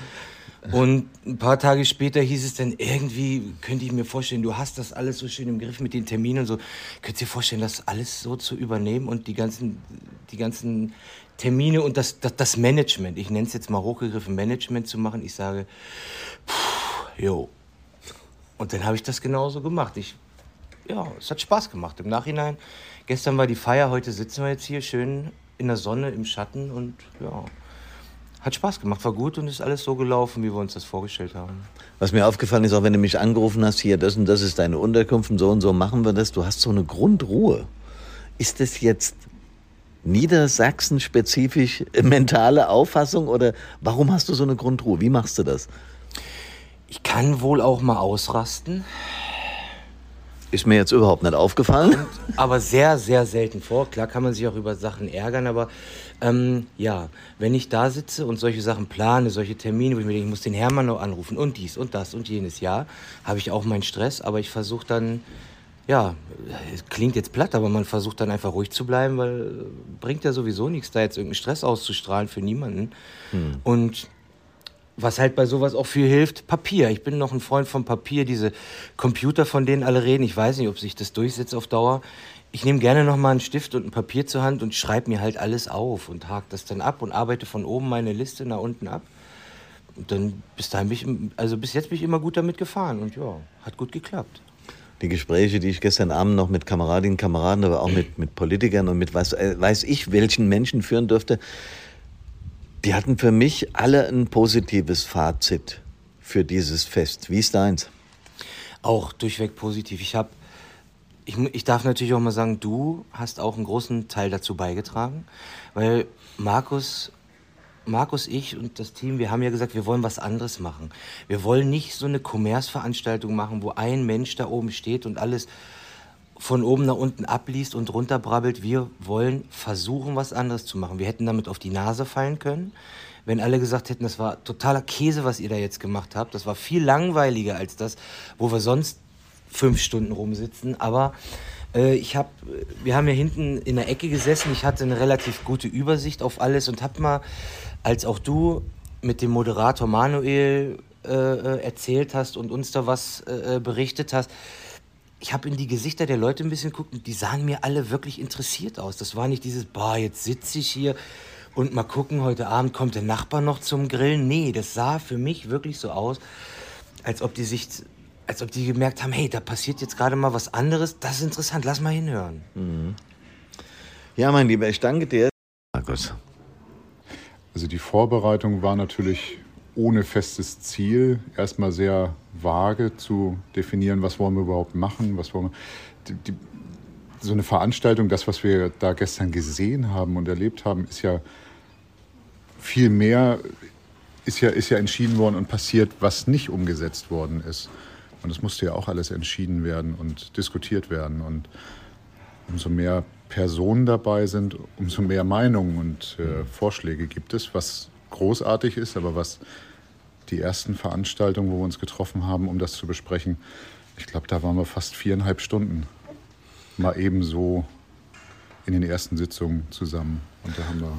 S13: Und ein paar Tage später hieß es dann irgendwie, könnte ich mir vorstellen, du hast das alles so schön im Griff mit den Terminen und so. Könntest du dir vorstellen, das alles so zu übernehmen und die ganzen, die ganzen Termine und das, das, das Management, ich nenne es jetzt mal hochgegriffen, Management zu machen? Ich sage, jo. Und dann habe ich das genauso gemacht. Ich, ja, es hat Spaß gemacht. Im Nachhinein, gestern war die Feier, heute sitzen wir jetzt hier schön in der Sonne, im Schatten und ja, hat Spaß gemacht, war gut und ist alles so gelaufen, wie wir uns das vorgestellt haben.
S1: Was mir aufgefallen ist, auch wenn du mich angerufen hast, hier, das und das ist deine Unterkunft und so und so machen wir das, du hast so eine Grundruhe. Ist das jetzt Niedersachsen-spezifisch mentale Auffassung oder warum hast du so eine Grundruhe? Wie machst du das?
S13: Ich kann wohl auch mal ausrasten.
S1: Ist mir jetzt überhaupt nicht aufgefallen.
S13: Kommt aber sehr, sehr selten vor. Klar kann man sich auch über Sachen ärgern, aber ähm, ja, wenn ich da sitze und solche Sachen plane, solche Termine, wo ich mir denke, ich muss den Hermann noch anrufen und dies und das und jenes, ja, habe ich auch meinen Stress, aber ich versuche dann, ja, es klingt jetzt platt, aber man versucht dann einfach ruhig zu bleiben, weil äh, bringt ja sowieso nichts, da jetzt irgendeinen Stress auszustrahlen für niemanden.
S1: Hm.
S13: Und was halt bei sowas auch viel hilft, Papier. Ich bin noch ein Freund von Papier, diese Computer, von denen alle reden. Ich weiß nicht, ob sich das durchsetzt auf Dauer. Ich nehme gerne noch mal einen Stift und ein Papier zur Hand und schreibe mir halt alles auf und hake das dann ab und arbeite von oben meine Liste nach unten ab. Und dann bis dahin bin ich, also bis jetzt bin ich immer gut damit gefahren und ja, hat gut geklappt.
S1: Die Gespräche, die ich gestern Abend noch mit Kameradinnen, Kameraden, aber auch mit, mit Politikern und mit weiß, äh, weiß ich welchen Menschen führen durfte, die hatten für mich alle ein positives Fazit für dieses Fest. Wie ist deins?
S13: Auch durchweg positiv. Ich habe, ich, ich darf natürlich auch mal sagen, du hast auch einen großen Teil dazu beigetragen, weil Markus, Markus, ich und das Team, wir haben ja gesagt, wir wollen was anderes machen. Wir wollen nicht so eine Kommerzveranstaltung machen, wo ein Mensch da oben steht und alles von oben nach unten abliest und runterbrabbelt. Wir wollen versuchen, was anderes zu machen. Wir hätten damit auf die Nase fallen können, wenn alle gesagt hätten, das war totaler Käse, was ihr da jetzt gemacht habt. Das war viel langweiliger als das, wo wir sonst fünf Stunden rumsitzen. Aber ich habe, wir haben ja hinten in der Ecke gesessen. Ich hatte eine relativ gute Übersicht auf alles und habe mal, als auch du mit dem Moderator Manuel äh, äh erzählt hast und uns da was äh, äh berichtet hast, ich habe in die Gesichter der Leute ein bisschen geguckt und die sahen mir alle wirklich interessiert aus. Das war nicht dieses, boah, jetzt sitze ich hier und mal gucken, heute Abend kommt der Nachbar noch zum Grillen. Nee, das sah für mich wirklich so aus, als ob die sich, als ob die gemerkt haben, hey, da passiert jetzt gerade mal was anderes. Das ist interessant, lass mal hinhören.
S1: Mhm. Ja, mein Lieber, ich danke dir. Markus.
S4: Also die Vorbereitung war natürlich ohne festes Ziel, erstmal sehr vage zu definieren, was wollen wir überhaupt machen, was wollen wir. Die, die, so eine Veranstaltung, das, was wir da gestern gesehen haben und erlebt haben, ist ja viel mehr, ist ja, ist ja entschieden worden und passiert, was nicht umgesetzt worden ist. Und das musste ja auch alles entschieden werden und diskutiert werden. Und umso mehr Personen dabei sind, umso mehr Meinungen und äh, Vorschläge gibt es, was großartig ist, aber was die ersten Veranstaltungen, wo wir uns getroffen haben, um das zu besprechen, ich glaube, da waren wir fast viereinhalb Stunden mal eben so in den ersten Sitzungen zusammen. Und da haben wir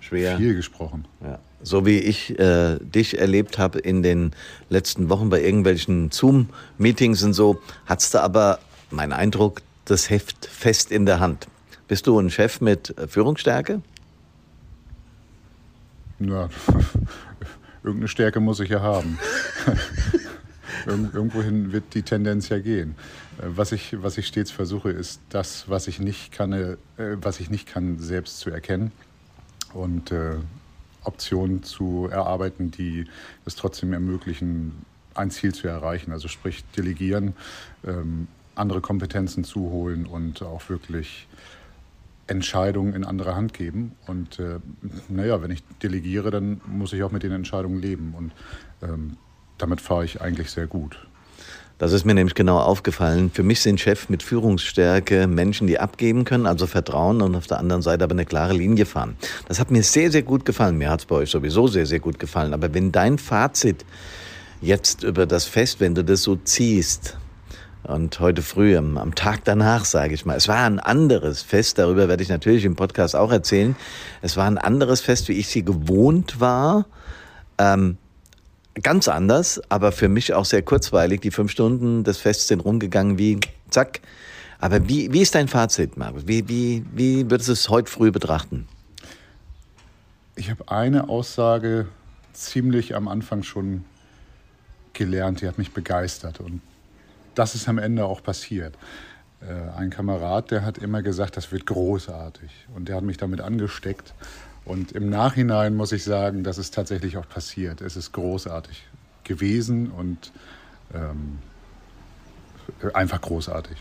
S1: Schwer.
S4: viel gesprochen.
S1: Ja. So wie ich äh, dich erlebt habe in den letzten Wochen bei irgendwelchen Zoom-Meetings und so, hattest du aber, mein Eindruck, das Heft fest in der Hand. Bist du ein Chef mit Führungsstärke?
S4: Ja, irgendeine Stärke muss ich ja haben. Irgendwohin wird die Tendenz ja gehen. Äh, was ich, was ich stets versuche, ist das, was ich nicht kann, äh, was ich nicht kann, selbst zu erkennen und äh, Optionen zu erarbeiten, die es trotzdem ermöglichen, ein Ziel zu erreichen. Also sprich delegieren, ähm, andere Kompetenzen zuholen und auch wirklich Entscheidungen in andere Hand geben. Und äh, naja, wenn ich delegiere, dann muss ich auch mit den Entscheidungen leben. Und ähm, damit fahre ich eigentlich sehr gut.
S1: Das ist mir nämlich genau aufgefallen. Für mich sind Chefs mit Führungsstärke Menschen, die abgeben können, also Vertrauen und auf der anderen Seite aber eine klare Linie fahren. Das hat mir sehr, sehr gut gefallen. Mir hat es bei euch sowieso sehr, sehr gut gefallen. Aber wenn dein Fazit jetzt über das Fest, wenn du das so ziehst, Und heute früh, am, am Tag danach, sage ich mal, es war ein anderes Fest, darüber werde ich natürlich im Podcast auch erzählen. Es war ein anderes Fest, wie ich sie gewohnt war. Ähm, ganz anders, aber für mich auch sehr kurzweilig. Die fünf Stunden des Fests sind rumgegangen wie zack. Aber wie, wie ist dein Fazit, Markus? Wie, wie, wie würdest du es heute früh betrachten?
S4: Ich habe eine Aussage ziemlich am Anfang schon gelernt, die hat mich begeistert. Und das ist am Ende auch passiert. Äh, ein Kamerad, der hat immer gesagt, das wird großartig. Und der hat mich damit angesteckt. Und im Nachhinein muss ich sagen, das ist tatsächlich auch passiert. Es ist großartig gewesen und ähm, einfach großartig.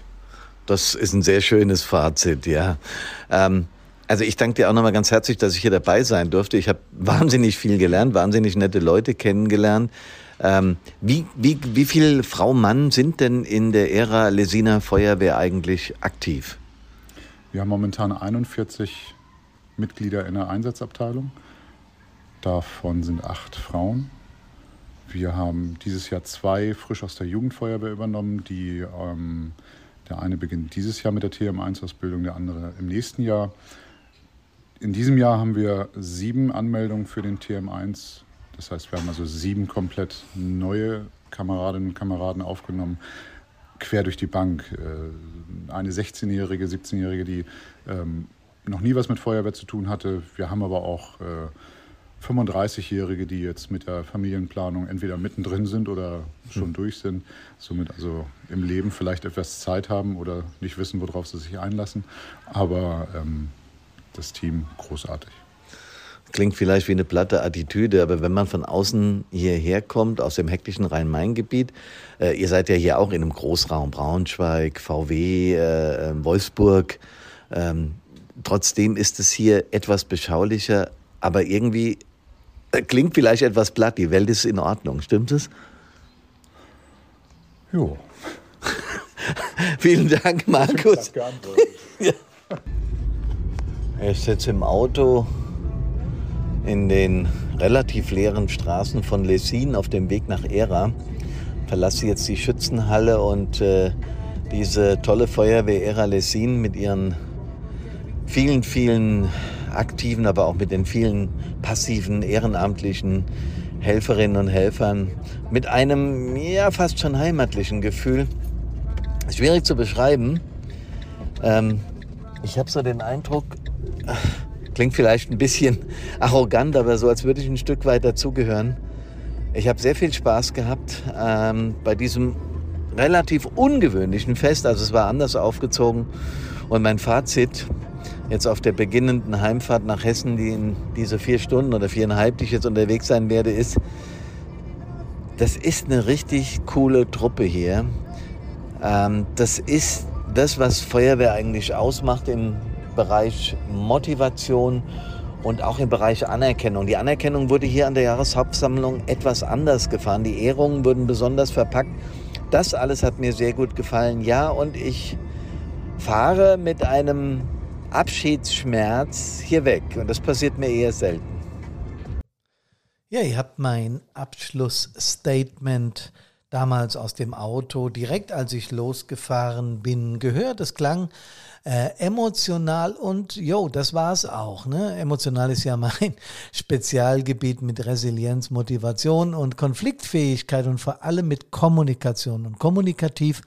S1: Das ist ein sehr schönes Fazit, ja. Ähm, also ich danke dir auch nochmal ganz herzlich, dass ich hier dabei sein durfte. Ich habe wahnsinnig viel gelernt, wahnsinnig nette Leute kennengelernt. Ähm, wie, wie, wie viel Frau, Mann sind denn in der Ära Lesina Feuerwehr eigentlich aktiv?
S4: Wir haben momentan 41 Mitglieder in der Einsatzabteilung. Davon sind acht Frauen. Wir haben dieses Jahr zwei frisch aus der Jugendfeuerwehr übernommen. Die, ähm, der eine beginnt dieses Jahr mit der TM1-Ausbildung, der andere im nächsten Jahr. In diesem Jahr haben wir sieben Anmeldungen für den TM1 das heißt, wir haben also sieben komplett neue Kameradinnen und Kameraden aufgenommen, quer durch die Bank. Äh, eine 16-Jährige, 17-Jährige, die ähm, noch nie was mit Feuerwehr zu tun hatte. Wir haben aber auch 35-Jährige, äh, die jetzt mit der Familienplanung entweder mittendrin sind oder schon hm. durch sind, somit also im Leben vielleicht etwas Zeit haben oder nicht wissen, worauf sie sich einlassen. Aber ähm, das Team großartig.
S1: Klingt vielleicht wie eine platte Attitüde, aber wenn man von außen hierher kommt, aus dem hektischen Rhein-Main-Gebiet, äh, ihr seid ja hier auch in einem Großraum, Braunschweig, VW, äh, ähm, Wolfsburg, ähm, trotzdem ist es hier etwas beschaulicher, aber irgendwie äh, klingt vielleicht etwas platt, die Welt ist in Ordnung, stimmt es?
S4: Jo.
S1: Vielen Dank, Markus. ja. Ich sitze im Auto in den relativ leeren Straßen von Lessin auf dem Weg nach Era. Verlasse jetzt die Schützenhalle und äh, diese tolle Feuerwehr Era Lessin mit ihren vielen, vielen aktiven, aber auch mit den vielen passiven, ehrenamtlichen Helferinnen und Helfern mit einem ja fast schon heimatlichen Gefühl. Schwierig zu beschreiben. Ähm, ich habe so den Eindruck, Klingt vielleicht ein bisschen arrogant, aber so, als würde ich ein Stück weit dazugehören. Ich habe sehr viel Spaß gehabt ähm, bei diesem relativ ungewöhnlichen Fest. Also es war anders aufgezogen. Und mein Fazit jetzt auf der beginnenden Heimfahrt nach Hessen, die in diese vier Stunden oder viereinhalb, die ich jetzt unterwegs sein werde, ist, das ist eine richtig coole Truppe hier. Ähm, das ist das, was Feuerwehr eigentlich ausmacht im Bereich Motivation und auch im Bereich Anerkennung. Die Anerkennung wurde hier an der Jahreshauptsammlung etwas anders gefahren. Die Ehrungen wurden besonders verpackt. Das alles hat mir sehr gut gefallen. Ja, und ich fahre mit einem Abschiedsschmerz hier weg. Und das passiert mir eher selten.
S14: Ja, ihr habt mein Abschlussstatement damals aus dem Auto, direkt als ich losgefahren bin, gehört. Es klang äh, emotional und jo, das war es auch. Ne? Emotional ist ja mein Spezialgebiet mit Resilienz, Motivation und Konfliktfähigkeit und vor allem mit Kommunikation. Und kommunikativ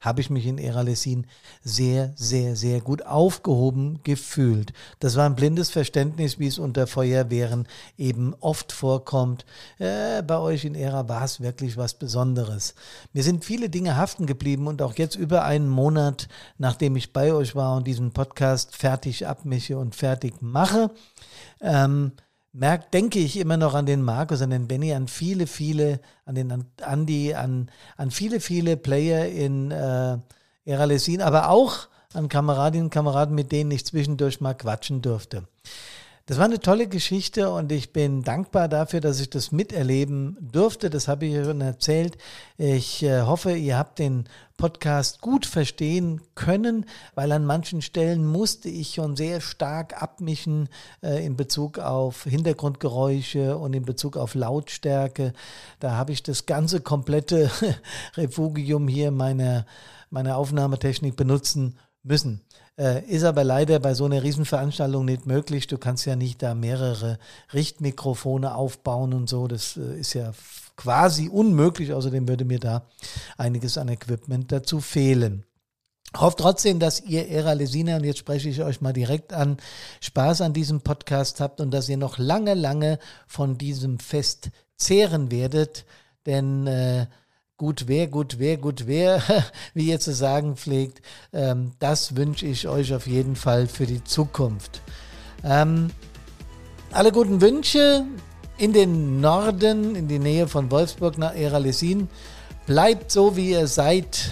S14: habe ich mich in Eralesin sehr, sehr, sehr gut aufgehoben gefühlt. Das war ein blindes Verständnis, wie es unter Feuerwehren eben oft vorkommt. Äh, bei euch in Era war es wirklich was Besonderes. Mir sind viele Dinge haften geblieben und auch jetzt über einen Monat, nachdem ich bei euch war und diesen Podcast fertig abmische und fertig mache, ähm, merkt, denke ich immer noch an den Markus, an den Benny, an viele, viele, an den Andy, an, an viele, viele Player in äh, Eralesin, aber auch an Kameradinnen und Kameraden, mit denen ich zwischendurch mal quatschen durfte.
S1: Das war eine tolle Geschichte und ich bin dankbar dafür, dass ich das miterleben durfte. Das habe ich schon erzählt. Ich äh, hoffe, ihr habt den Podcast gut verstehen können, weil an manchen Stellen musste ich schon sehr stark abmischen äh, in Bezug auf Hintergrundgeräusche und in Bezug auf Lautstärke. Da habe ich das ganze komplette Refugium hier meiner, meiner Aufnahmetechnik benutzen müssen. Äh, ist aber leider bei so einer Riesenveranstaltung nicht möglich. Du kannst ja nicht da mehrere Richtmikrofone aufbauen und so. Das äh, ist ja quasi unmöglich. Außerdem würde mir da einiges an Equipment dazu fehlen. Hoffe trotzdem, dass ihr, Ära Lesina, und jetzt spreche ich euch mal direkt an, Spaß an diesem Podcast habt und dass ihr noch lange, lange von diesem Fest zehren werdet. Denn äh, gut wer, gut wer, gut wer, wie ihr zu sagen pflegt, ähm, das wünsche ich euch auf jeden Fall für die Zukunft. Ähm, alle guten Wünsche in den Norden, in die Nähe von Wolfsburg nach Eralesin. Bleibt so, wie ihr seid.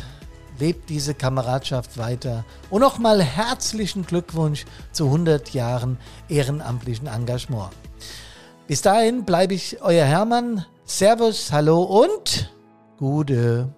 S1: Lebt diese Kameradschaft weiter. Und nochmal herzlichen Glückwunsch zu 100 Jahren ehrenamtlichen Engagement. Bis dahin bleibe ich euer Hermann. Servus, hallo und Gude.